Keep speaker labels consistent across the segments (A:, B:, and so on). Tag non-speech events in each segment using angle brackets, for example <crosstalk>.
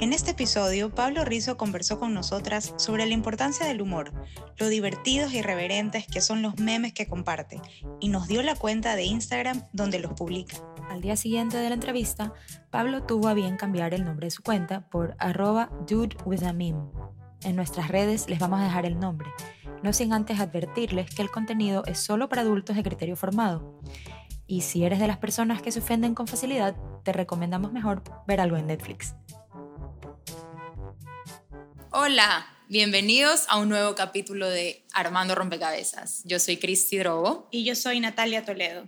A: En este episodio, Pablo Rizo conversó con nosotras sobre la importancia del humor, lo divertidos y irreverentes que son los memes que comparte, y nos dio la cuenta de Instagram donde los publica.
B: Al día siguiente de la entrevista, Pablo tuvo a bien cambiar el nombre de su cuenta por arroba dude with a meme. En nuestras redes les vamos a dejar el nombre, no sin antes advertirles que el contenido es solo para adultos de criterio formado. Y si eres de las personas que se ofenden con facilidad, te recomendamos mejor ver algo en Netflix. Hola, bienvenidos a un nuevo capítulo de Armando Rompecabezas. Yo soy Cristi Drogo.
A: Y yo soy Natalia Toledo.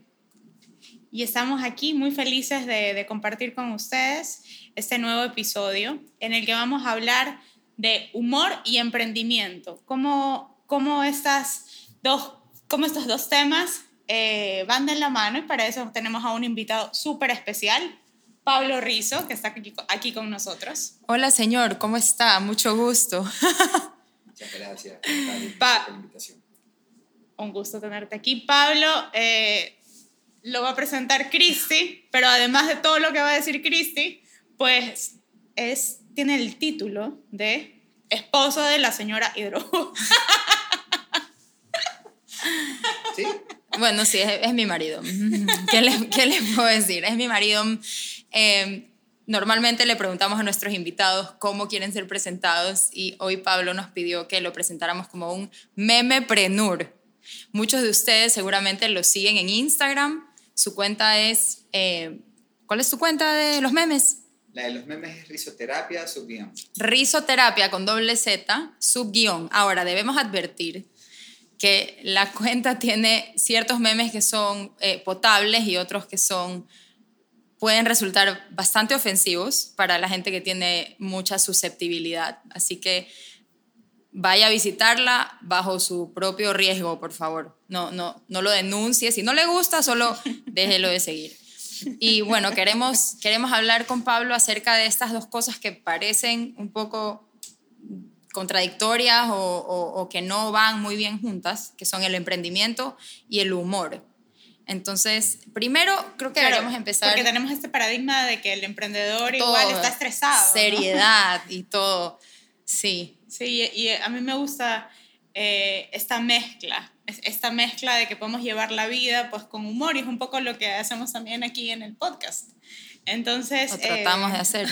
A: Y estamos aquí muy felices de, compartir con ustedes este nuevo episodio en el que vamos a hablar de humor y emprendimiento. Cómo, cómo, estas dos, cómo estos dos temas eh, van de la mano y para eso tenemos a un invitado súper especial, Pablo Rizo, que está aquí, con nosotros.
B: Hola, señor, ¿cómo está? Mucho gusto.
C: Muchas gracias por la invitación.
A: Un gusto tenerte aquí. Pablo eh, lo va a presentar Cristi, pero además de todo lo que va a decir Cristi, pues es, tiene el título de esposo de la señora Hidro.
B: ¿Sí? Bueno, sí, es, mi marido. <laughs> ¿Qué le, ¿Qué le, puedo decir? Es mi marido. Eh, normalmente le preguntamos a nuestros invitados cómo quieren ser presentados y hoy Pablo nos pidió que lo presentáramos como un meme prenur. Muchos de ustedes seguramente lo siguen en Instagram. Su cuenta es... Eh, ¿Cuál es tu cuenta de los memes?
C: La de los memes es risoterapia, subguión.
B: Risoterapia con doble Z, subguión. Ahora, debemos advertir que la cuenta <laughs> tiene ciertos memes que son eh, potables y otros que son pueden resultar bastante ofensivos para la gente que tiene mucha susceptibilidad. Así que vaya a visitarla bajo su propio riesgo, por favor. No, no, no lo denuncie. Si no le gusta, solo <laughs> déjelo de seguir. Y bueno, queremos, queremos hablar con Pablo acerca de estas dos cosas que parecen un poco contradictorias o, o que no van muy bien juntas, que son el emprendimiento y el humor. Entonces, primero creo que deberíamos empezar.
A: Porque tenemos este paradigma de que el emprendedor igual está estresado.
B: Seriedad y todo. Sí.
A: Sí, y a mí me gusta eh, esta mezcla, esta mezcla de que podemos llevar la vida pues con humor y es un poco lo que hacemos también aquí en el podcast. Entonces...
B: Lo tratamos de eh, hacer.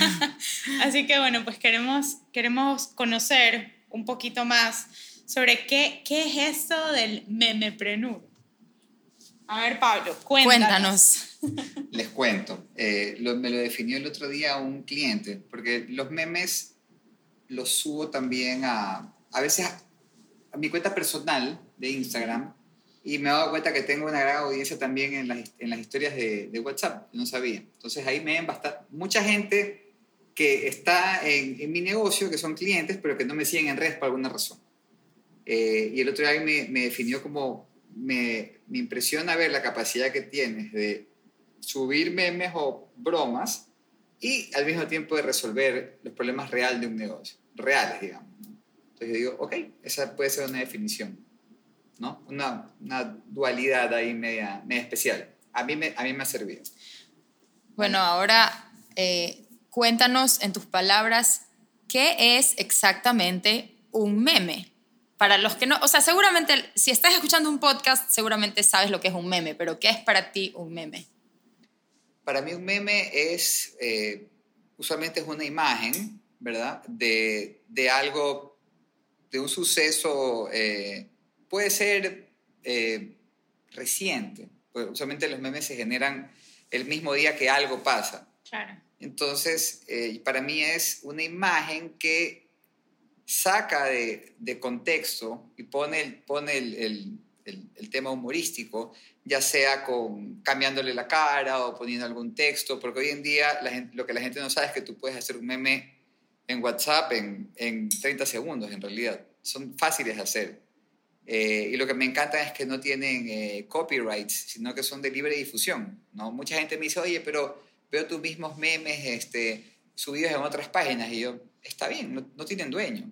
B: <laughs>
A: así que bueno, pues queremos, queremos conocer un poquito más sobre qué, qué es esto del memeprenur. A ver, Pablo, cuéntanos.
C: Les cuento. Eh, me lo definió el otro día un cliente, porque los memes los subo también a, a veces a, mi cuenta personal de Instagram y me he dado cuenta que tengo una gran audiencia también en las, en las historias de, de, WhatsApp, no sabía. Entonces ahí me ven bastante, mucha gente que está en, en, mi negocio, que son clientes, pero que no me siguen en redes por alguna razón. Eh, y el otro día me, me definió como me, me impresiona ver la capacidad que tienes de subir memes o bromas y al mismo tiempo de resolver los problemas reales de un negocio, reales, digamos. Entonces yo digo, ok, esa puede ser una definición, ¿no? Una, una dualidad ahí media, media especial. A mí, me, a mí me ha servido.
B: Bueno, ahora eh, cuéntanos en tus palabras, ¿qué es exactamente un meme? Para los que no, o sea, seguramente, si estás escuchando un podcast, seguramente sabes lo que es un meme, pero ¿qué es para ti un meme?
C: Para mí un meme es, eh, usualmente es una imagen, ¿verdad? De, de algo, de un suceso, eh, puede ser eh, reciente, pues usualmente los memes se generan el mismo día que algo pasa.
A: Claro.
C: Entonces, para mí es una imagen que saca de, de contexto y pone, el, el, el, el, tema humorístico, ya sea con cambiándole la cara o poniendo algún texto, porque hoy en día lo que la gente no sabe es que tú puedes hacer un meme en WhatsApp en, en 30 segundos, en realidad. Son fáciles de hacer. Eh, y lo que me encanta es que no tienen eh, copyrights, sino que son de libre difusión. ¿no? Mucha gente me dice, oye, pero veo tus mismos memes este, subidos en otras páginas. Y yo, está bien, no, tienen dueño.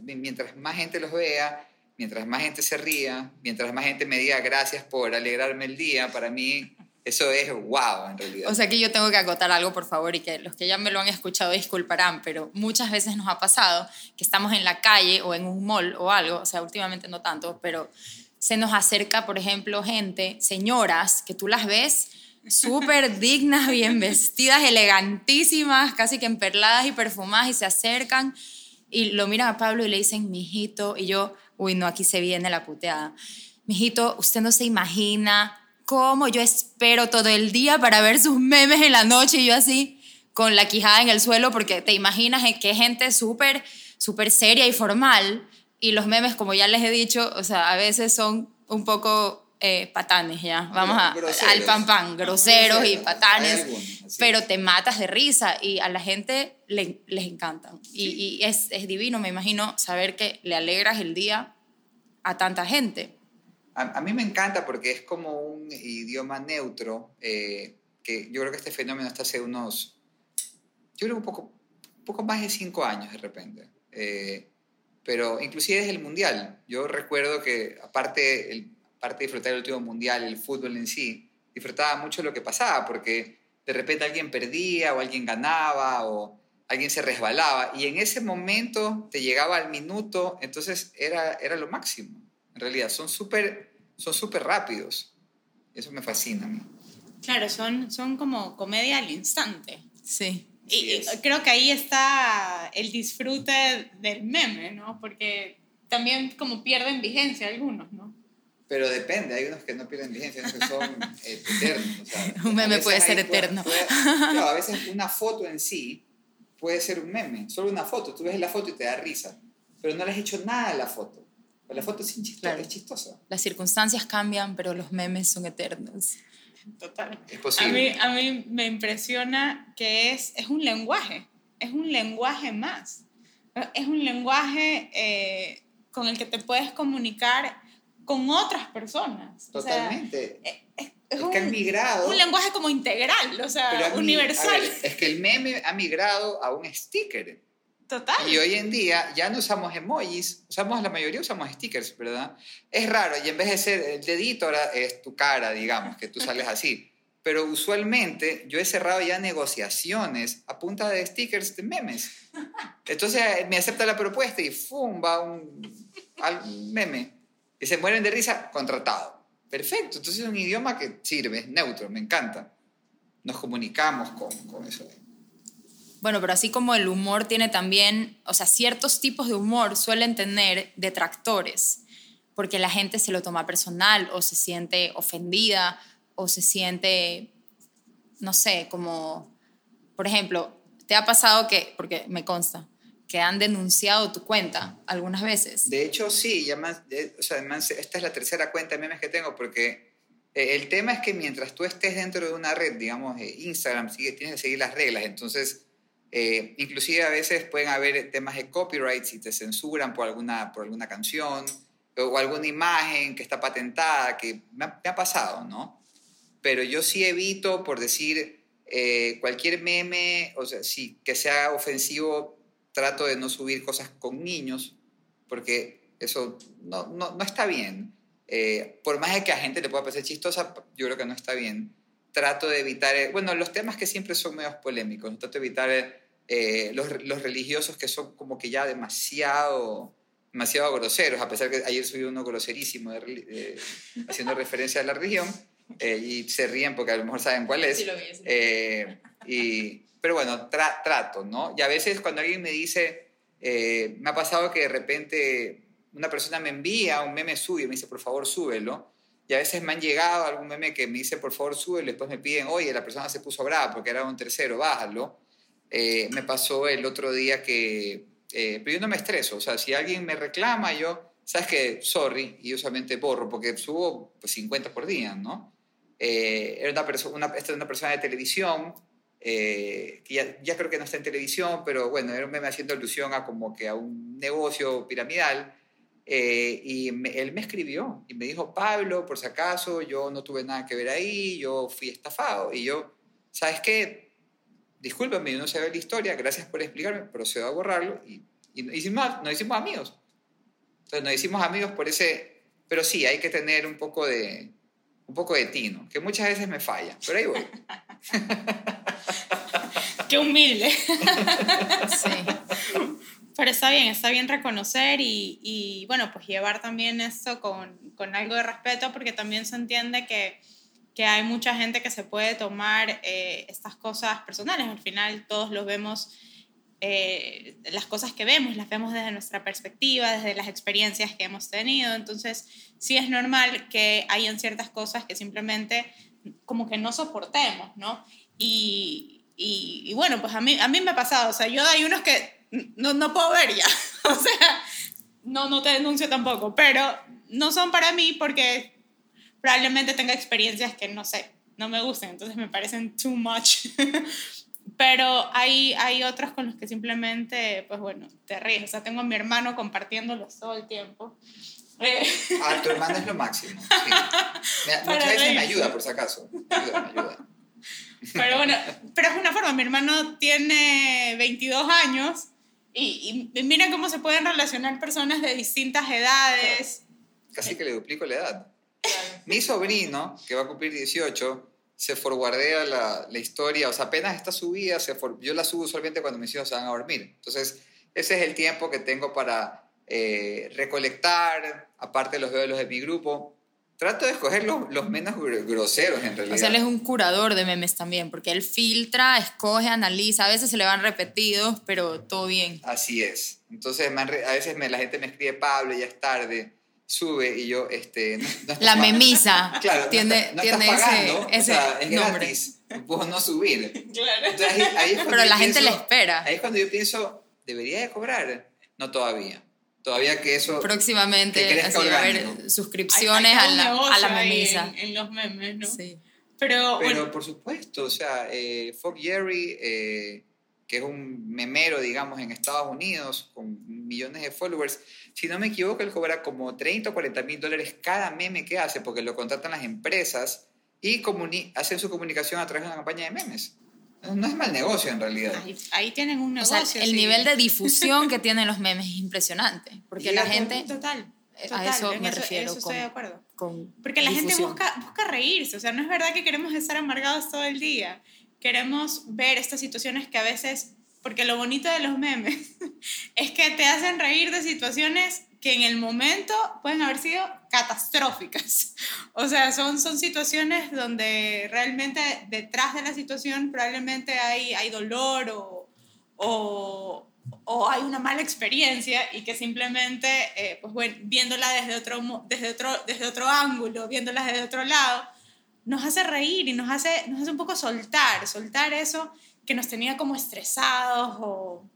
C: Mientras más gente los vea, mientras más gente se ría, mientras más gente me diga gracias por alegrarme el día, para mí eso es wow en realidad.
B: O sea que yo tengo que acotar algo, por favor, y que los que ya me lo han escuchado disculparán, pero muchas veces nos ha pasado que estamos en la calle o en un mall o algo, o sea, últimamente no tanto, pero se nos acerca, por ejemplo, gente, señoras, que tú las ves súper dignas, <laughs> bien vestidas, elegantísimas, casi que emperladas y perfumadas, y se acercan y lo miran a Pablo y le dicen, mijito, y yo, uy, no, aquí se viene la puteada. Mijito, usted no se imagina cómo yo espero todo el día para ver sus memes en la noche y yo así con la quijada en el suelo porque te imaginas que gente súper, súper seria y formal y los memes, como ya les he dicho, o sea, a veces son un poco eh, patanes, ¿ya? Vamos a, al pan pan, groseros y patanes, pero te matas de risa y a la gente le, les encantan. Y, y es, es divino, me imagino, saber que le alegras el día a tanta gente.
C: A, mí me encanta porque es como un idioma neutro, eh, que yo creo que este fenómeno está hace unos, yo creo un poco, un poco más de cinco años de repente. Eh, pero inclusive desde el Mundial. Yo recuerdo que aparte, el, aparte de disfrutar el último Mundial, el fútbol en sí, disfrutaba mucho lo que pasaba, porque de repente alguien perdía o alguien ganaba o alguien se resbalaba y en ese momento te llegaba al minuto, entonces era, era lo máximo en realidad. Son súper son súper rápidos. Eso me fascina a mí.
A: Claro, son, son como comedia al instante.
B: Sí.
A: Y creo que ahí está el disfrute del meme, ¿no? Porque también como pierden vigencia algunos, ¿no?
C: Pero depende, hay unos que no pierden vigencia, unos que son <laughs> eh, eternos.
B: un meme puede ser eterno.
C: claro, a veces <laughs> una foto en sí puede ser un meme, solo una foto. Tú ves la foto y te da risa, pero no le has hecho nada a la foto la foto es, chistosa, es chistosa.
B: Las circunstancias cambian, pero los memes son eternos.
A: Total.
C: Es posible.
A: A mí, a mí me impresiona que es, es un lenguaje, es un lenguaje más. Es un lenguaje eh, con el que te puedes comunicar con otras personas.
C: Totalmente.
A: Eh, es,
C: es, un, que ha migrado.
A: Un lenguaje como integral, o sea, universal.
C: es que el meme ha migrado a un sticker. Y hoy en día ya no usamos emojis, usamos la mayoría usamos stickers, ¿verdad? Es raro y en vez de ser el dedito ahora es tu cara, digamos, que tú sales así. Pero usualmente yo he cerrado ya negociaciones a punta de stickers de memes. Entonces me acepta la propuesta y ¡fum! va un al meme. Y se mueren de risa, contratado. Perfecto, entonces es un idioma que sirve, es neutro, me encanta. Nos comunicamos con, con eso.
B: Bueno, pero así como el humor tiene también, o sea, ciertos tipos de humor suelen tener detractores, porque la gente se lo toma personal o se siente ofendida o se siente, no sé, como, por ejemplo, ¿te ha pasado que, porque me consta, que han denunciado tu cuenta algunas veces?
C: De hecho, sí, ya más, o sea, esta es la tercera cuenta de memes que tengo porque eh, el tema es que mientras tú estés dentro de una red, digamos, Instagram, tienes que seguir las reglas, entonces eh, inclusive a veces pueden haber temas de copyright si te censuran por alguna, por alguna canción o alguna imagen que está patentada, que me ha, pasado, ¿no? Pero yo sí evito, por decir, eh, cualquier meme, o sea, sí, que sea ofensivo, trato de no subir cosas con niños, porque eso no, no, no está bien. Eh, por más de que a gente le pueda parecer chistosa, yo creo que no está bien. Trato de evitar, bueno, los temas que siempre son medios polémicos, trato de evitar eh, los, los, religiosos que son como que ya demasiado, demasiado groseros, a pesar que ayer subí uno groserísimo haciendo referencia a la religión, eh, y se ríen porque a lo mejor saben cuál es. Eh, y, pero bueno, trato, ¿no? Y a veces cuando alguien me dice, me ha pasado que de repente una persona me envía un meme suyo me dice, por favor, súbelo. Y a veces me han llegado algún meme que me dice, por favor, súbelo, y después me piden, oye, la persona se puso brava porque era un tercero, bájalo. Eh, me pasó el otro día que, eh, pero yo no me estreso, o sea, si alguien me reclama, yo sabes que, sorry, y usualmente borro, porque subo pues, 50 por día, ¿no? Eh, era una, persona una, esta es una persona de televisión, eh, que ya, ya, creo que no está en televisión, pero bueno, era un meme haciendo alusión a como que a un negocio piramidal. Eh, y él me escribió y me dijo, Pablo, por si acaso, yo no tuve nada que ver ahí, yo fui estafado. Y yo, ¿sabes qué? Discúlpame, yo no sé la historia, gracias por explicarme, procedo a borrarlo. Y, y nos, hicimos, nos hicimos amigos. Entonces nos hicimos amigos por ese... Pero sí, hay que tener un poco de, un poco de tino, que muchas veces me falla, pero ahí voy. <laughs> <laughs>
A: Qué humilde. <laughs> sí. Pero está bien, está bien reconocer y, y bueno, pues llevar también esto con, con, algo de respeto porque también se entiende que, que hay mucha gente que se puede tomar eh, estas cosas personales. Al final todos los vemos, eh, las cosas que vemos, las vemos desde nuestra perspectiva, desde las experiencias que hemos tenido. Entonces sí es normal que hayan ciertas cosas que simplemente como que no soportemos, ¿no? Y, y, bueno, pues a mí, a mí me ha pasado, o sea, yo hay unos que no, no puedo ver ya, <laughs> o sea, no, no te denuncio tampoco, pero no son para mí porque probablemente tenga experiencias que no sé, no me gusten, entonces me parecen too much. <laughs> pero hay, hay otros con los que simplemente, pues bueno, te ríes. O sea, tengo a mi hermano compartiéndolos todo el tiempo.
C: Ah, tu hermano es lo máximo. Sí. <laughs> muchas veces me ayuda, por si acaso. Me ayuda, me ayuda.
A: Pero bueno, pero es una forma. Mi hermano tiene 22 años y, y mira cómo se pueden relacionar personas de distintas edades.
C: Casi que le duplico la edad. Mi sobrino, que va a cumplir 18, se forwardea la, la historia, o sea, apenas está subida, se for, yo la subo usualmente cuando mis hijos se van a dormir. Entonces, ese es el tiempo que tengo para eh, recolectar, aparte los veo los de mi grupo, trato de escoger los, los, menos groseros en realidad.
B: O sea, él es un curador de memes también, porque él filtra, escoge, analiza, a veces se le van repetidos, pero todo bien.
C: Así es. Entonces, a veces me, la gente me escribe, Pablo, ya es tarde, sube, y yo, este...
B: No, la memisa. <laughs>
C: Claro,
B: tiene,
C: no
B: tiene
C: pagando,
B: ese, ese
C: o sea, es
B: nombre.
C: gratis, puedo no subir. <laughs>
A: Claro.
C: Entonces, ahí, ahí es
B: pero la gente
C: pienso,
B: le espera.
C: Ahí es cuando yo pienso, ¿debería de cobrar? No todavía todavía que eso
B: próximamente
C: que
B: así va a haber suscripciones
A: hay, hay
B: a, la, a la memisa
A: en, en, los memes no
B: sí.
A: pero,
C: pero
A: bueno.
C: por supuesto o sea eh, Fog Jerry eh, que es un memero digamos en Estados Unidos con millones de followers si no me equivoco él cobra como 30 o 40 mil dólares cada meme que hace porque lo contratan las empresas y hacen su comunicación a través de una campaña de memes no es mal negocio en realidad.
A: Ahí, ahí tienen un negocio.
B: O sea, el sí. nivel de difusión que <laughs> tienen los memes es impresionante. Porque la gente.
A: Total.
B: total a eso me
A: eso,
B: refiero.
A: Eso
B: con,
A: estoy de acuerdo.
B: Con
A: porque la
B: difusión.
A: gente busca, busca reírse. O sea, no es verdad que queremos estar amargados todo el día. Queremos ver estas situaciones que a veces. Porque lo bonito de los memes <laughs> es que te hacen reír de situaciones que en el momento pueden haber sido catastróficas. <laughs> O sea, son, son situaciones donde realmente detrás de la situación probablemente hay, hay dolor o, o, o hay una mala experiencia y que simplemente, eh, pues bueno, viéndola desde otro, desde, otro, desde otro ángulo, viéndola desde otro lado, nos hace reír y nos hace, nos hace un poco soltar, soltar eso que nos tenía como estresados o,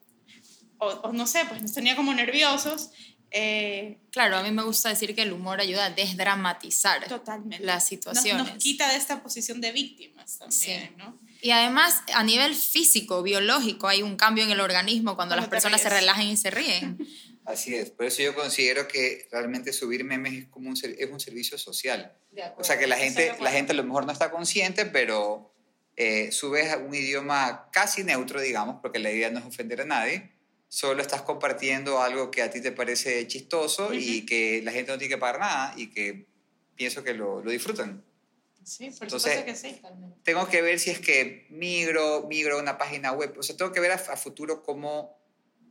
A: o, o no sé, pues nos tenía como nerviosos eh,
B: claro, a mí me gusta decir que el humor ayuda a desdramatizar
A: totalmente.
B: las situaciones.
A: Nos, nos, quita de esta posición de víctimas también, sí. ¿no?
B: Y además, a nivel físico, biológico, hay un cambio en el organismo cuando, cuando las personas se relajan y se ríen. <laughs>
C: Así es, por eso yo considero que realmente subir memes es como un, es un servicio social. O sea, que la gente, la gente a lo mejor no está consciente, pero eh, subes un idioma casi neutro, digamos, porque la idea no es ofender a nadie solo estás compartiendo algo que a ti te parece chistoso uh -huh. y que la gente no tiene que pagar nada y que pienso que lo, lo disfrutan.
A: Sí, por Entonces, que sí.
C: Tengo que ver si es que migro, migro a una página web. O sea, tengo que ver a, a, futuro cómo,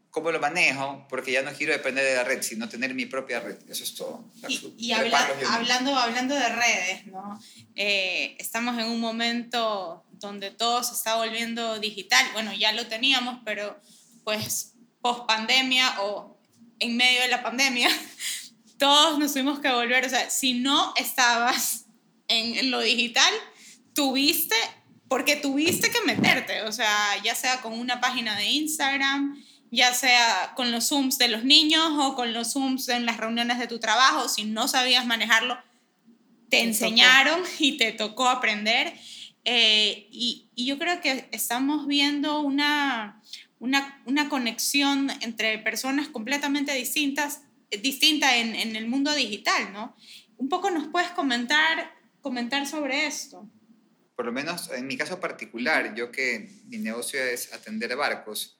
C: cómo lo manejo, porque ya no quiero depender de la red, sino tener mi propia red. Eso es todo.
A: Y, y habla, hablando, hablando de redes, ¿no? Eh, estamos en un momento donde todo se está volviendo digital. Bueno, ya lo teníamos, pero pues post pandemia o en medio de la pandemia, <laughs> todos nos tuvimos que volver, o sea, si no estabas en, lo digital, tuviste, porque tuviste que meterte, o sea, ya sea con una página de Instagram, ya sea con los Zooms de los niños o con los Zooms en las reuniones de tu trabajo, si no sabías manejarlo, te, enseñaron y te tocó aprender. Eh, y, y, yo creo que estamos viendo una, una, una conexión entre personas completamente distintas, distinta en, en, el mundo digital, ¿no? Un poco nos puedes comentar, comentar sobre esto.
C: Por lo menos en mi caso particular, yo que mi negocio es atender barcos,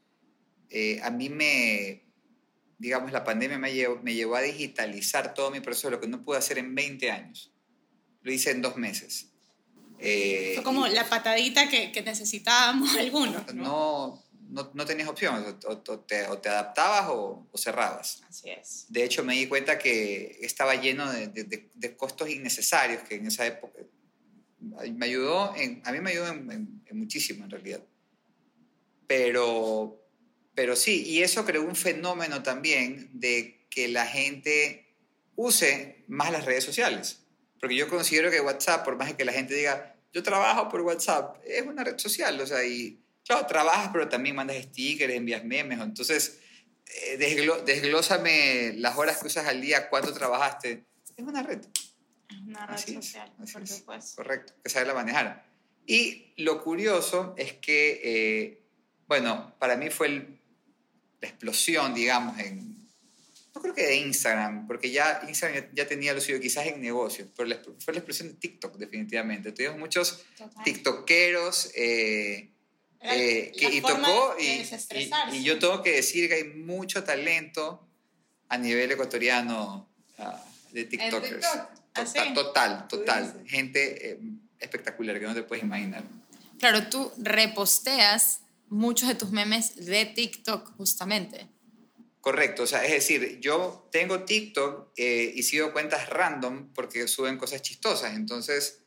C: eh, a mí me, digamos, la pandemia me llevó, me llevó a digitalizar todo mi proceso, lo que no pude hacer en 20 años. Lo hice en dos meses.
A: Eh, Fue como la patadita que, que necesitábamos <laughs> algunos.
C: ¿no? no, no, tenías opción, o, te, o te, adaptabas o, o, cerrabas.
A: Así es.
C: De hecho, me di cuenta que estaba lleno de, de, de costos innecesarios que en esa época me ayudó, en, a mí me ayudó en, en, en muchísimo en realidad. Pero, pero sí, y eso creó un fenómeno también de que la gente use más las redes sociales. Porque yo considero que WhatsApp, por más que la gente diga, yo trabajo por WhatsApp, es una red social, o sea, y claro, trabajas, pero también mandas stickers, envías memes, entonces eh, desglo desglósame las horas que usas al día, cuánto trabajaste. Es una red.
A: Es una red así social, es, por supuesto.
C: Correcto, que saberla manejar. Y lo curioso es que, eh, bueno, para mí fue el, la explosión, digamos, en, no creo que de Instagram, porque ya Instagram ya, tenía lo suyo quizás en negocios, pero la, fue la explosión de TikTok, definitivamente. Tuvimos muchos Total. TikTokeros. Eh, eh, que, y tocó, y, y, y, yo tengo que decir que hay mucho talento a nivel ecuatoriano uh, de TikTokers. TikTok? Total, total, total. Gente eh, espectacular que no te puedes imaginar.
B: Claro, tú reposteas muchos de tus memes de TikTok, justamente.
C: Correcto, o sea, es decir, yo tengo TikTok eh, y sigo cuentas random porque suben cosas chistosas, entonces,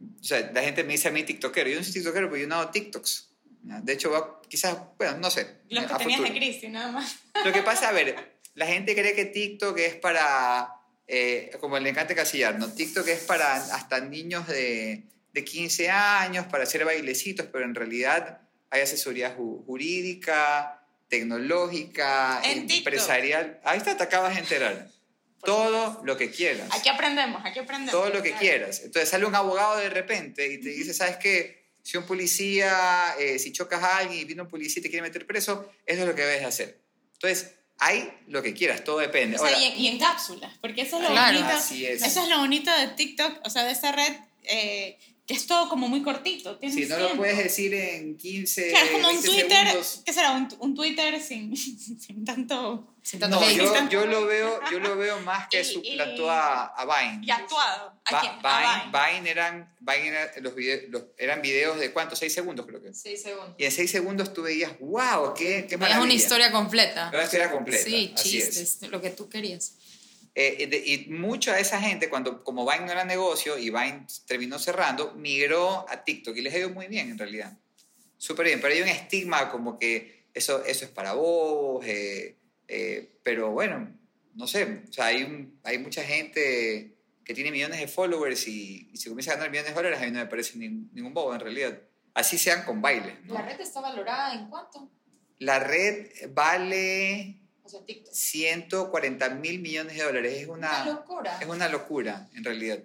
C: o sea, la gente me dice a mí TikTokero, yo no soy TikTokero, pero yo no hago TikToks. De hecho, quizás, bueno, no sé.
A: Los que tenías futuro. de Cristi, nada más.
C: Lo que pasa, a ver, <laughs> la gente cree que TikTok es para, eh, como le encanta casillar, ¿no? TikTok es para hasta niños de, de 15 años, para hacer bailecitos, pero en realidad hay asesoría jurídica, tecnológica,
A: en
C: empresarial.
A: TikTok.
C: Ahí está, te acabas de enterar. <laughs> Todo lo que quieras.
A: Aquí aprendemos, aquí aprendemos.
C: Todo lo que claro. quieras. Entonces sale un abogado de repente y te dice, ¿sabes qué? Si un policía, eh, si chocas a alguien y viene un policía y te quiere meter preso, eso es lo que debes hacer. Entonces, hay lo que quieras, todo depende.
A: O sea, Ahora, y, y, en cápsulas, porque eso es lo
B: claro,
A: bonito.
C: es.
A: Eso es lo bonito de TikTok, o sea, de esa red. Eh, es todo como muy cortito.
C: Si sí, no lo puedes decir en 15
A: Claro, como un Twitter.
C: Segundos.
A: ¿Qué será? Un, un Twitter <laughs> sin, sin tanto.
B: Sin tanto
C: no, yo, yo, lo veo, yo lo veo más que <laughs>
A: Y-
C: suplantó
A: y-
C: a, a Vine.
A: Y actuado. ¿A
C: Va-
A: quién?
C: Vine,
A: A Vine.
C: Vine eran, Vine era- los vide- los- eran videos de cuánto, 6 segundos creo que.
B: 6 segundos.
C: Y en 6 segundos tú veías, wow, qué, qué
B: Es
C: maravilla.
B: una historia completa.
C: Una historia completa.
B: Sí,
C: así es.
B: chistes, lo que tú querías.
C: Eh, de- y mucha de esa gente, cuando como Vine no era negocio y Vine terminó cerrando, migró a TikTok y les ha ido muy bien en realidad. Súper bien, pero hay un estigma como que eso, eso es para vos, eh, eh, pero bueno, no sé, o sea, hay, un, hay mucha gente que tiene millones de followers y, y si comienza a ganar millones de dólares, a mí no me parece ni- ningún bobo en realidad. Así sean con bailes. ¿no?
B: ¿La red está valorada en cuánto?
C: La red vale
B: O sea, TikTok.
C: 140 mil millones de dólares. Es
B: Una
C: una,
B: locura.
C: es una locura, en realidad.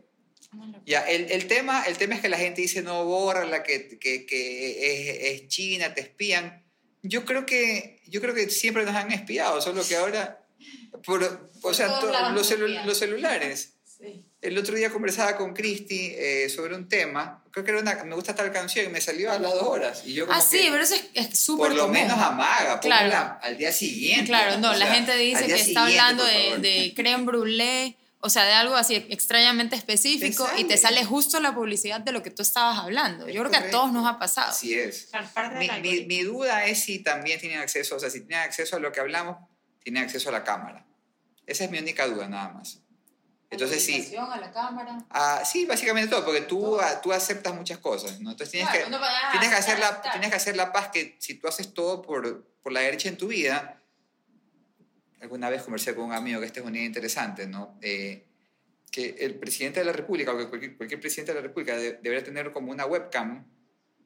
A: Una locura.
C: Ya, el, el, tema, el tema es que la gente dice no borra la que, que, que es, es, China, te espían. Yo creo que yo creo que siempre nos han espiado, solo que ahora por, o
B: Por
C: sea, to, los, celu los celulares.
B: Sí.
C: El otro día conversaba con Cristi eh, sobre un tema. Creo que era una, me gusta tal canción y me salió a las dos horas. Y yo como
B: Ah, sí,
C: que,
B: pero eso es- súper
C: por lo
B: común.
C: menos amaga,
B: Claro.
C: póngala al día siguiente.
B: Claro, no,
C: O
B: la
C: sea,
B: gente dice que está hablando de, de creme brûlée, o sea, de algo así extrañamente específico
C: Te
B: y te
C: sale.
B: justo la publicidad de lo que tú estabas hablando.
C: Es
B: Yo creo que a todos nos ha pasado.
C: Así es. Mi, mi, mi duda es si también tienen acceso, o sea, si tienen acceso a lo que hablamos, tienen acceso a la cámara. Esa es mi única duda, nada más. Entonces sí.
B: a la cámara.
C: Ah, sí, básicamente todo, porque tú, ah, tú aceptas muchas cosas, ¿no? Entonces tienes,
B: Claro,
C: que,
B: a
C: tienes, que hacer la, tienes que hacer la paz que si tú haces todo por, por la derecha en tu vida, alguna vez conversé con un amigo que esta es una idea interesante, ¿no? Eh, que el presidente de la República, o que cualquier, cualquier presidente de la República de- debería tener como una webcam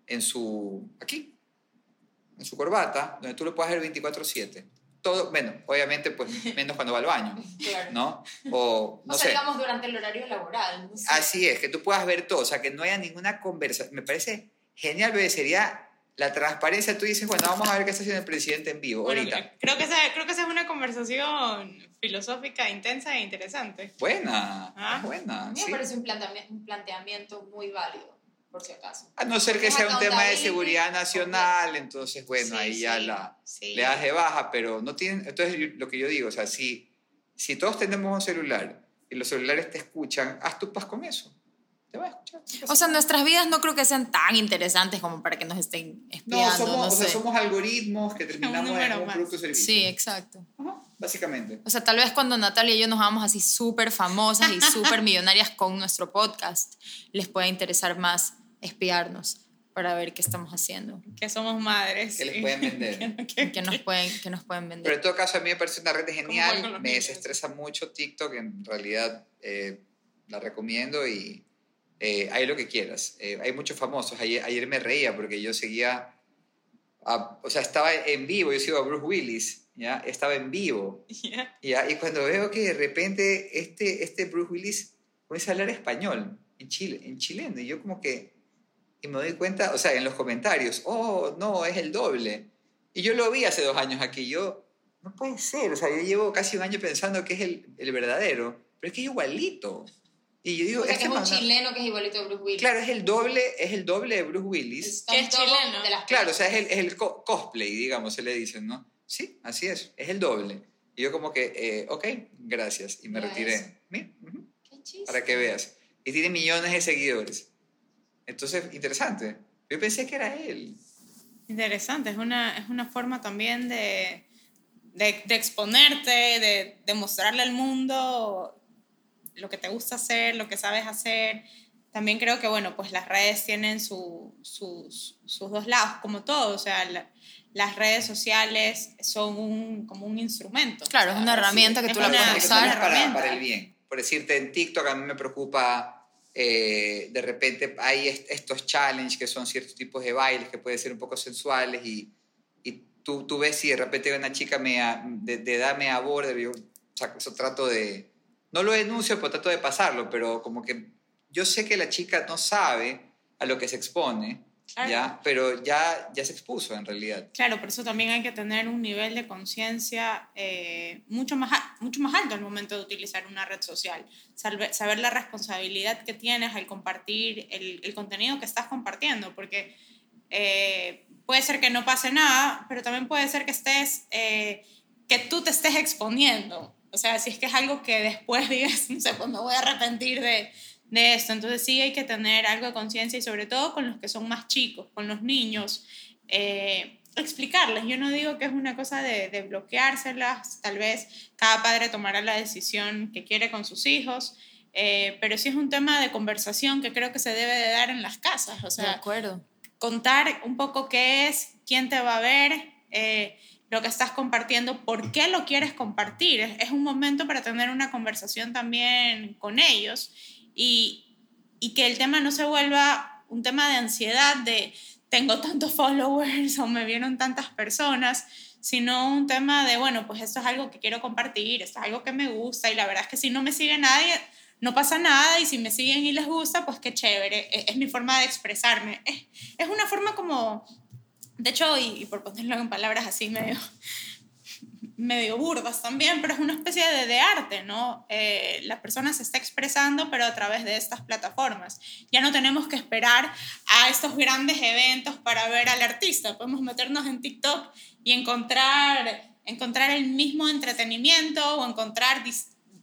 C: en su... aquí, en su corbata, donde tú lo puedas ver 24/7. Todo, bueno, obviamente, pues <laughs> menos cuando va al baño,
B: Claro.
C: ¿no? O, no
B: o sea,
C: sé.
B: digamos durante el horario laboral. no sé.
C: Así es, que tú puedas ver todo, o sea, que no haya ninguna conversación. Me parece genial, porque sería la transparencia. Tú dices, bueno, vamos a ver qué está haciendo el presidente en vivo
A: Bueno,
C: ahorita.
A: creo, que esa, creo que esa es una conversación filosófica intensa e interesante.
C: Buena,
A: Ah.
C: buena.
B: A mí
C: sí.
B: me parece un planteamiento, un planteamiento muy válido, por si acaso.
C: A no ser que sea un tema de seguridad nacional, entonces, bueno,
A: Sí,
C: ahí ya
A: sí,
C: la,
A: sí.
C: le das de baja, pero no tienen. Entonces, lo que yo digo, o sea, si, si todos tenemos un celular y los celulares te escuchan, haz tu paz con eso. Te va a escuchar. no
B: O sea, nuestras vidas no creo que sean tan interesantes como para que nos estén
C: No,
B: espiando,
C: somos,
B: no
C: o sea,
B: sé.
C: somos algoritmos que terminamos en
A: número
C: un
A: más.
C: producto servicio.
B: Sí, exacto.
C: Ajá, básicamente.
B: O sea, tal vez cuando Natalia y yo nos hagamos así súper famosas y <laughs> súper millonarias con nuestro podcast, les pueda interesar más espiarnos para ver qué estamos haciendo,
A: Que somos madres.
C: Que les pueden vender. <laughs>
A: Que-
B: qué nos pueden, qué nos pueden
C: Pero
B: vender.
C: en todo caso, a mí me parece una red genial, me desestresa mucho TikTok, en realidad eh, la recomiendo y eh, hay lo que quieras. Eh, hay muchos famosos, ayer, ayer me reía porque yo seguía, a- o sea, estaba en vivo, yo sigo a Bruce Willis, ¿ya? Estaba en vivo,
A: Ya.
C: ¿ya? Y cuando veo que de repente este, este Bruce Willis comienza a hablar español en Chile, en chileno, y yo como que, y me doy cuenta, o sea, en los comentarios, oh, no, es el doble. Y yo lo vi hace dos años aquí, yo, no puede ser, o sea, yo llevo casi un año pensando que es el, el verdadero, pero es que es igualito. Y yo digo,
B: O sea,
C: este
B: que es un chileno que es igualito a Bruce Willis.
C: Claro, es el doble, es el doble de Bruce Willis.
A: Que es chileno.
B: de las
C: Claro, o sea, es el, es el co- cosplay, digamos, se le dicen, ¿no? Sí, así es, es el doble. Y yo como que, eh, ok, gracias, y me retiré.
B: Qué chiste.
C: para que veas. Y tiene millones de seguidores. Entonces, interesante. Yo pensé que era él.
A: Interesante, es una, es una forma también de, de, de exponerte, de, de mostrarle al mundo lo que te gusta hacer, lo que sabes hacer. También creo que, bueno, pues las redes tienen su- sus, sus dos lados, como todo, o sea, la- las redes sociales son un, como un instrumento.
B: Claro,
A: O
B: es
A: sea,
B: una herramienta que
A: es
B: tú la puedes
A: es
B: usar.
A: una
C: para,
A: herramienta.
C: para el bien. Por decirte, en TikTok a mí me preocupa, eh, de repente hay est- estos challenges que son ciertos tipos de bailes que pueden ser un poco sensuales y, y tú, tú ves si de repente una chica me, a- de, de edad me yo eso trato de, no lo denuncio, pero trato de pasarlo, pero como que yo sé que la chica no sabe a lo que se expone,
A: Claro.
C: ¿ya? pero ya, ya se expuso en realidad.
A: Claro, por eso también hay que tener un nivel de conciencia eh, mucho, más, mucho más alto al momento de utilizar una red social. Salve- saber la responsabilidad que tienes al compartir el, el contenido que estás compartiendo, porque eh, puede ser que no pase nada, pero también puede ser que estés, eh, que tú te estés exponiendo. O sea, si es que es algo que después <laughs> digas, no sé, pues me voy a arrepentir de, de esto. Entonces sí hay que tener algo de conciencia y sobre todo con los que son más chicos, con los niños, eh, explicarles. Yo no digo que es una cosa de, de bloqueárselas, tal vez cada padre tomará la decisión que quiere con sus hijos, eh, pero sí es un tema de conversación que creo que se debe de dar en las casas. O
B: De
A: sea,
B: acuerdo.
A: contar un poco qué es, quién te va a ver, eh, lo que estás compartiendo, por qué lo quieres compartir. Es, es un momento para tener una conversación también con ellos y, y que el tema no se vuelva un tema de ansiedad de tengo tantos followers <laughs> o me vieron tantas personas, sino un tema de, bueno, pues esto es algo que quiero compartir, esto es algo que me gusta y la verdad es que si no me sigue nadie, no pasa nada y si me siguen y les gusta, pues qué chévere, es, es mi forma de expresarme. Es, es una forma como, de hecho, y, y por ponerlo en palabras así medio, medio burdas también, pero es una especie de, arte, ¿no? Eh, la persona se está expresando, pero a través de estas plataformas. Ya no tenemos que esperar a estos grandes eventos para ver al artista, podemos meternos en TikTok y encontrar, encontrar el mismo entretenimiento o encontrar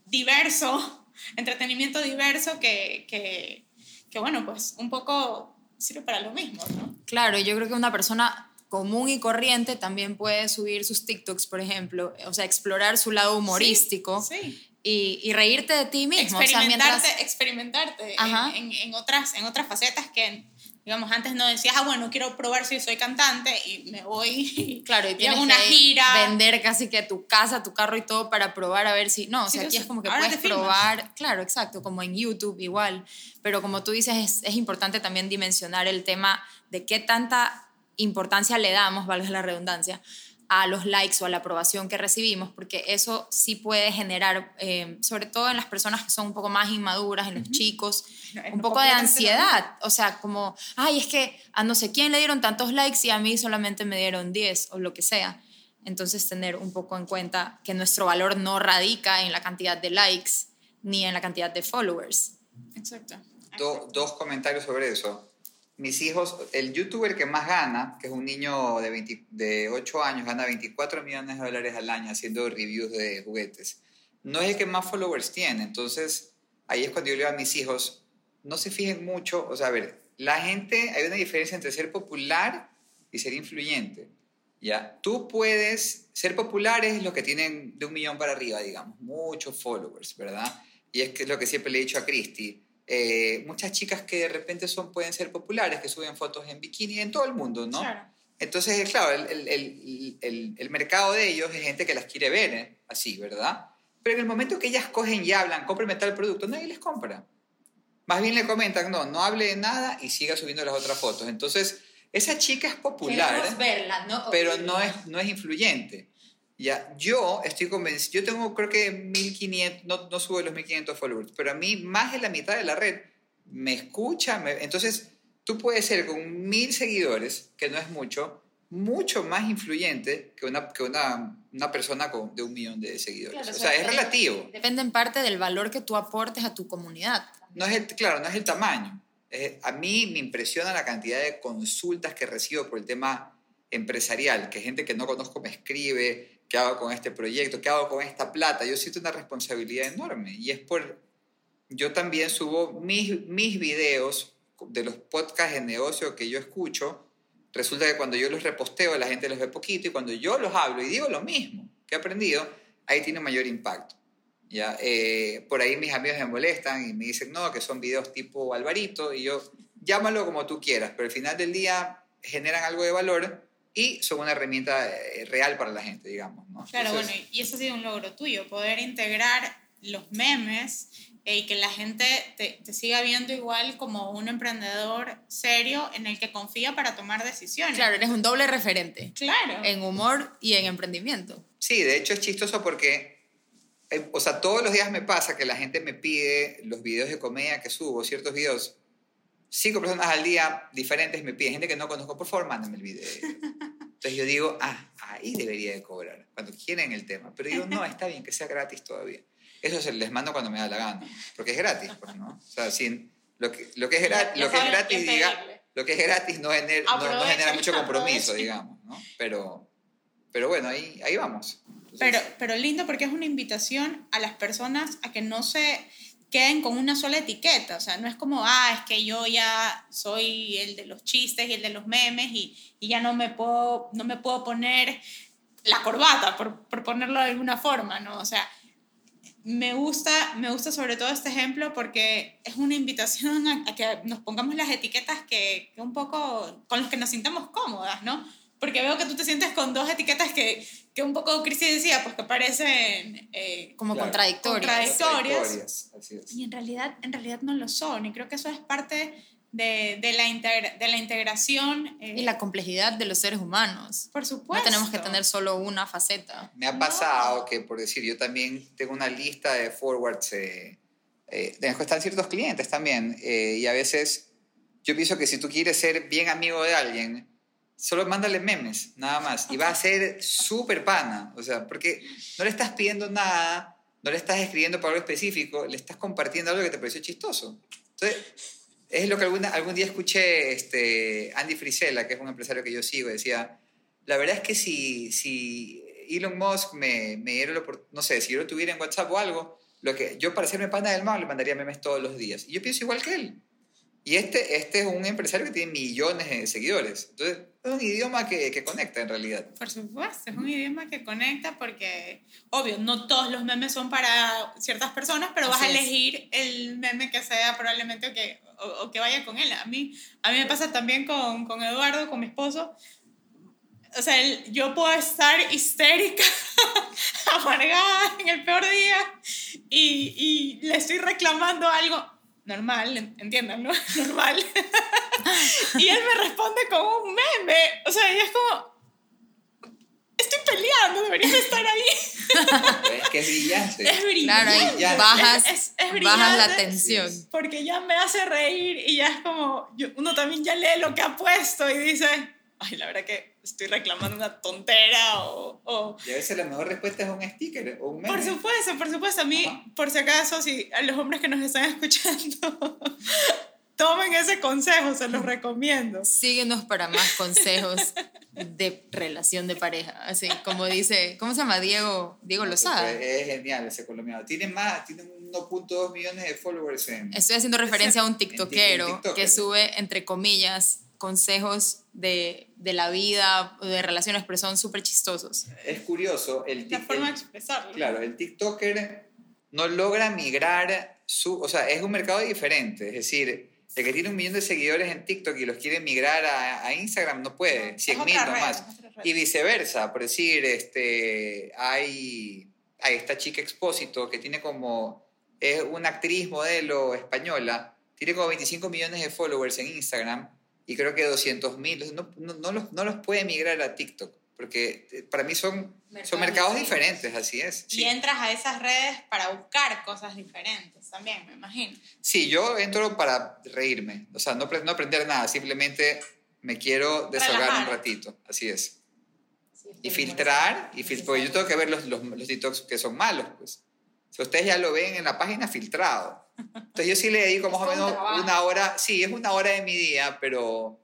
A: diverso, <laughs> entretenimiento diverso que, que, que, bueno, pues un poco sirve para lo mismo, ¿no?
B: Claro, yo creo que una persona común y corriente también puede subir sus TikToks, por ejemplo, o sea, explorar su lado humorístico
A: Sí.
B: Y, y reírte de ti mismo. O sea,
A: experimentarte,
B: mientras,
A: experimentarte en, en, en otras, en otras facetas que, digamos, antes no decías, ah, bueno, quiero probar si soy cantante y me voy <laughs>
B: claro, y
A: y
B: tienes
A: hago una
B: que
A: gira.
B: vender casi que tu casa, tu carro y todo para probar a ver si... No, o
A: Sí,
B: sea, aquí es como que puedes probar, claro, exacto, como en YouTube igual. Pero como tú dices, es, es importante también dimensionar el tema de qué tanta importancia le damos, valga la redundancia, a los likes o a la aprobación que recibimos, porque eso sí puede generar, eh, sobre todo en las personas que son un poco más inmaduras, en los chicos, un poco de ansiedad. O sea, como, ay, es que a no sé quién le dieron tantos likes y a mí solamente me dieron 10 o lo que sea. Entonces, tener un poco en cuenta que nuestro valor no radica en la cantidad de likes ni en la cantidad de followers.
A: Exacto.
C: dos comentarios sobre eso mis hijos, el youtuber que más gana, que es un niño de, de 8 años, gana 24 millones de dólares al año haciendo reviews de juguetes. No es el que más followers tiene. Entonces, ahí es cuando yo le digo a mis hijos, no se fijen mucho. O sea, a ver, la gente, hay una diferencia entre ser popular y ser influyente. ¿ya? Tú puedes, ser popular es lo que tienen de un millón para arriba, digamos, muchos followers, ¿verdad? Y es que es lo que siempre le he dicho a Christy eh, muchas chicas que de repente son, pueden ser populares, que suben fotos en bikini en todo el mundo, ¿no? Entonces, claro, el, el, el, mercado de ellos es gente que las quiere ver ¿eh? así, ¿verdad? Pero en el momento que ellas cogen y hablan, cómprame tal producto, nadie les compra. Más bien le comentan, no, no hable de nada y siga subiendo las otras fotos. Entonces, esa chica es popular,
B: verla, ¿no?
C: pero no es, no es influyente. Ya, yo estoy convencido, yo tengo creo que 1500, no, no subo los 1500 followers, pero a mí más de la mitad de la red me escucha, entonces tú puedes ser con mil seguidores, que no es mucho, mucho más influyente que una, que una, una persona con, de un millón de seguidores. o sea, es relativo.
B: Depende en parte del valor que tú aportes a tu comunidad.
C: No es el, claro, no es el tamaño. a mí me impresiona la cantidad de consultas que recibo por el tema empresarial, que gente que no conozco me escribe, ¿qué hago con este proyecto? ¿Qué hago con esta plata? Yo siento una responsabilidad enorme y es por, yo también subo mis, mis videos de los podcasts de negocio que yo escucho, resulta que cuando yo los reposteo la gente los ve poquito y cuando yo los hablo y digo lo mismo que he aprendido, ahí tiene mayor impacto. ¿ya? Eh, por ahí mis amigos me molestan y me dicen, no, que son videos tipo Alvarito y yo, llámalo como tú quieras, pero al final del día generan algo de valor y son una herramienta eh, real para la gente, digamos. ¿no?
A: Claro, bueno, y eso ha sido un logro tuyo, poder integrar los memes eh, y que la gente te, te, siga viendo igual como un emprendedor serio en el que confía para tomar decisiones.
B: Claro, eres un doble referente.
A: Claro.
B: En humor y en emprendimiento.
C: Sí, de hecho es chistoso porque, eh, o sea, todos los días me pasa que la gente me pide los videos de comedia que subo, ciertos videos, cinco personas al día diferentes me piden, gente que no conozco, por favor, mándame el video. Entonces yo digo, ah, ahí debería de cobrar, cuando quieren el tema. Pero digo, no, está bien que sea gratis todavía. Eso se les mando cuando me da la gana, porque es gratis, pues, ¿no? O sea, sin, lo, que, lo que es, gratis, lo que es gratis, diga, lo que es gratis no genera, no, genera mucho compromiso, digamos, ¿no? Pero, pero bueno, ahí, ahí vamos.
A: pero, pero lindo porque es una invitación a las personas a que no se queden con una sola etiqueta. O sea, no es como, ah, es que yo ya soy el de los chistes y el de los memes y, y ya no me, puedo, no me puedo poner la corbata, por, por, ponerlo de alguna forma, ¿no? O sea, me gusta, me gusta sobre todo este ejemplo porque es una invitación a, que nos pongamos las etiquetas que, que, un poco, con las que nos sintamos cómodas, ¿no? Porque veo que tú te sientes con dos etiquetas que, que un poco Cristi decía, pues que parecen eh,
B: como contradictorias.
A: contradictorias. Y en realidad, en realidad no lo son. Y creo que eso es parte de, de, la, de la integración.
B: Eh, y la complejidad de los seres humanos.
A: Por supuesto.
B: No tenemos que tener solo una faceta.
C: Me ha pasado que, por decir, yo también tengo una lista de forwards eh, eh, están ciertos clientes también. y a veces yo pienso que si tú quieres ser bien amigo de alguien, solo mándale memes, nada más. Y va a ser súper pana. O sea, porque no le estás pidiendo nada, no le estás escribiendo para algo específico, le estás compartiendo algo que te pareció chistoso. Entonces, es lo que alguna, algún día escuché este, Andy Frisella, que es un empresario que yo sigo, decía, la verdad es que si, si Elon Musk me, me diera no sé, si yo lo tuviera en WhatsApp o algo, lo que yo para hacerme pana del mal le mandaría memes todos los días. Y yo pienso igual que él. Y este, este es un empresario que tiene millones de seguidores. Entonces, es un idioma que, que, conecta en realidad.
A: Por supuesto, es un idioma que conecta porque, obvio, no todos los memes son para ciertas personas, pero vas a elegir el meme que sea probablemente o que, o, que vaya con él. A mí, a mí me pasa también con, con Eduardo, con mi esposo. O sea, yo puedo estar histérica, <laughs> amargada en el peor día y, y le estoy reclamando algo normal, entiendan, ¿no? <laughs> Normal. y él me responde con un meme. O sea, y es como, estoy peleando, deberías estar ahí.
C: es que es brillante.
A: Es brillante.
B: Claro, bajas,
A: Es- es
B: bajas la tensión.
A: Porque ya me hace reír y ya es como, yo- uno también ya lee lo que ha puesto y dice, ay, la verdad que estoy reclamando una tontera o... o
C: Y a veces la mejor respuesta es un sticker o un meme.
A: por supuesto, por supuesto, a mí,
C: Ajá.
A: por si acaso, si a los hombres que nos están escuchando, <laughs> tomen ese consejo, se los recomiendo.
B: Síguenos para más consejos de relación de pareja. Así como dice, ¿cómo se llama? Diego, Diego Lozada.
C: Es genial ese colombiano. Tiene más, tiene 1.2 millones de followers en...
B: Estoy haciendo referencia a un
C: En Tik- en
B: tiktokero
C: TikTok,
B: que sube, entre comillas, consejos de, de la vida, o de relaciones, pero son súper chistosos.
C: Es curioso, el,
A: La forma de
C: el-
A: expresarlo.
C: claro, el TikToker no logra migrar su, o sea, es un mercado diferente, es decir, el que tiene un millón de seguidores en TikTok y los quiere migrar a, a Instagram no puede,
A: Es
C: 100 mil nomás. Y viceversa, por decir, este, hay, hay esta chica Expósito que tiene como, es una actriz modelo española, tiene como 25 millones de followers en Instagram y creo que 200 mil, no, no, no los, no los puede migrar a TikTok, porque eh, para mí son, son mercados diferentes, así es.
A: Y
C: Sí.
A: entras a esas redes para buscar cosas diferentes también, me imagino.
C: sí, yo entro para reírme, o sea, no, no aprender nada, simplemente me quiero desahogar
A: Relajar.
C: un ratito, así es. y filtrar, y fil- porque yo tengo que ver los, los, los TikToks que son malos, pues. Si ustedes ya lo ven en la página filtrado. Entonces yo sí le dedico más o menos
B: trabajo.
C: una hora, sí, es una hora de mi día, pero,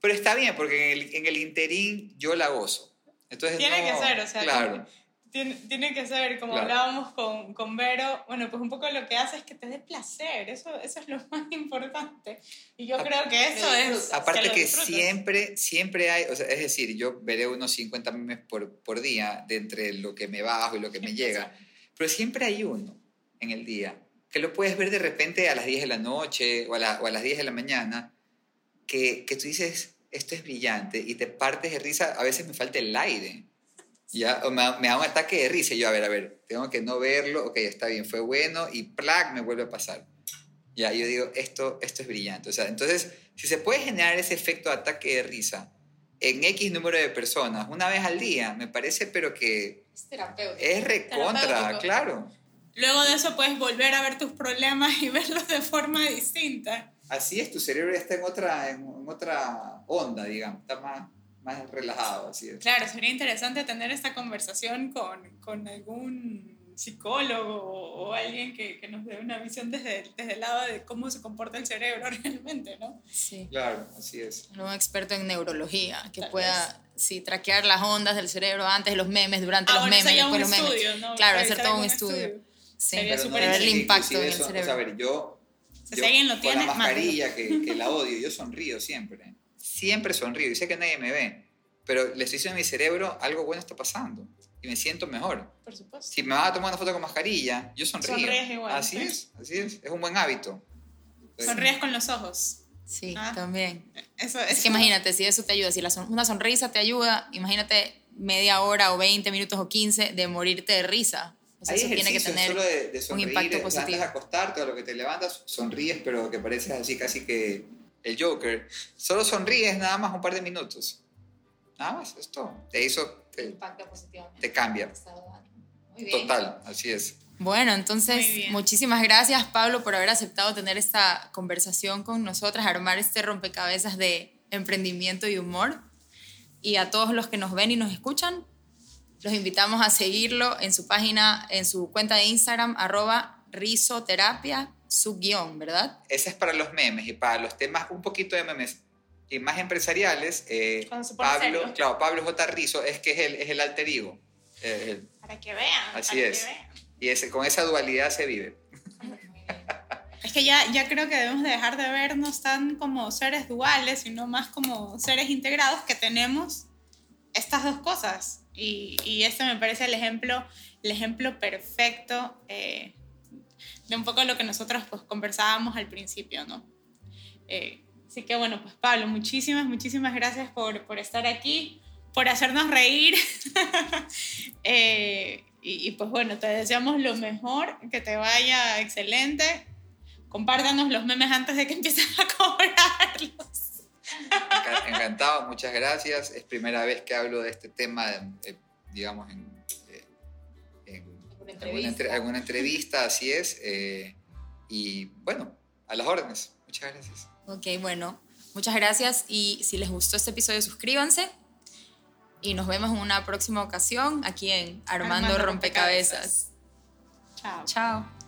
C: pero está bien, porque en el, en el interín yo la gozo. Entonces,
A: Tiene
C: no-
A: que ser, o sea,
C: Claro.
A: Tiene, tiene que ser, como
C: Claro.
A: hablábamos con, con Vero, bueno, pues un poco lo que hace es que te dé placer, eso, eso es lo <laughs> más importante. Y yo
C: A-
A: creo que eso es...
C: Aparte que
A: disfrutas.
C: siempre, siempre hay, o sea, es decir, yo veré unos 50 memes por, por día de entre lo que me bajo y lo que me <laughs> llega, pero siempre hay uno en el día que lo puedes ver de repente a las 10 de la noche o a, la- o a las 10 de la mañana, que, que tú dices, esto es brillante y te partes de risa, a veces me falta el aire. Ya, o me, me da un ataque de risa y yo, a ver, a ver, tengo que no verlo, ok, está bien, fue bueno y ¡plac! me vuelve a pasar. Ya, yo digo, esto, esto es brillante. O sea, entonces, si se puede generar ese efecto de ataque de risa en X número de personas una vez al día, me parece, pero que
B: Es terapéutico.
C: es recontra, claro.
A: Luego de eso puedes volver a ver tus problemas y <laughs> verlos de forma distinta.
C: Así es, tu cerebro está en otra, en, en otra onda, digamos, está más, más relajado, así es.
A: Claro, sería interesante tener esta conversación con, con algún psicólogo o, o alguien que, que nos dé una visión desde, desde el lado de cómo se comporta el cerebro <laughs> realmente, ¿no?
B: Sí.
C: Claro, así es.
B: Un experto en neurología que
A: Tal
B: pueda sí, traquear las ondas del cerebro antes de los memes, durante
A: Ah,
B: los
A: bueno,
B: memes, después los memes.
A: estudio, ¿no?
B: Claro, hacer todo un
A: algún
B: estudio. Sí,
A: Sería
C: Pero
A: súper
B: ver el impacto en el cerebro.
C: O sea, a ver, yo,
A: Si
C: yo
A: alguien lo
C: con
A: tiene,
C: la mascarilla que, que la odio, yo sonrío siempre. Siempre sonrío y sé que nadie me ve. Pero le estoy diciendo a mi cerebro, algo bueno está pasando. Y me siento mejor.
A: Por supuesto.
C: Si me vas a tomar una foto con mascarilla, yo sonrío.
A: Sonríes igual,
C: Así
A: sí.
C: es, así es. Es un buen hábito.
A: Sonríes con los ojos.
B: Sí,
A: Ah.
B: también.
A: Eso
B: Es que imagínate, si eso te ayuda, si la son- una sonrisa te ayuda, imagínate media hora o 20 minutos o 15 de morirte de risa. O sea,
C: Hay
B: eso tiene que tener
C: solo de, de sonreír,
B: impacto
C: o sea,
B: positivo.
C: Acostarte a lo que te levantas, sonríes, pero que pareces así casi que el Joker. Solo sonríes nada más un par de minutos. Nada más, es todo. Te hizo, te,
B: impacta positivamente.
C: te cambia.
B: Muy bien.
C: Total, así es.
B: Bueno, entonces, muchísimas gracias, Pablo, por haber aceptado tener esta conversación con nosotras, armar este rompecabezas de emprendimiento y humor. Y a todos los que nos ven y nos escuchan, los invitamos a seguirlo en su página, en su cuenta de Instagram, arroba risoterapia, subguión, ¿verdad?
C: Ese es para los memes y para los temas un poquito de memes y más empresariales. eh, Pablo,
A: serio.
C: claro, Pablo J. Rizzo es que es el, es el alter ego. eh, el-
A: Para que vean.
C: Así
A: para
C: es.
A: Que vean.
C: y ese, con esa dualidad se vive. <laughs>
A: Es que ya, ya creo que debemos de dejar de vernos tan como seres duales, sino más como seres integrados que tenemos estas dos cosas. Y, y este me parece el ejemplo, el ejemplo perfecto eh, de un poco lo que nosotros pues, conversábamos al principio, ¿no? Eh, así que bueno, pues Pablo, muchísimas, muchísimas gracias por, por estar aquí, por hacernos reír. <laughs> Eh, y, y, pues bueno, te deseamos lo mejor, que te vaya excelente compártanos los memes antes de que empiecen a <laughs> cobrarlos.
C: Enca- Encantado, muchas gracias. Es primera vez que hablo de este tema, eh, digamos, en, eh, en alguna, entre- alguna entrevista, así es. eh, y bueno, a las órdenes. Muchas gracias.
B: Ok, bueno, muchas gracias y si les gustó este episodio suscríbanse y nos vemos en una próxima ocasión aquí en Armando,
A: Armando
B: Rompecabezas.
A: Chao.
B: Chao.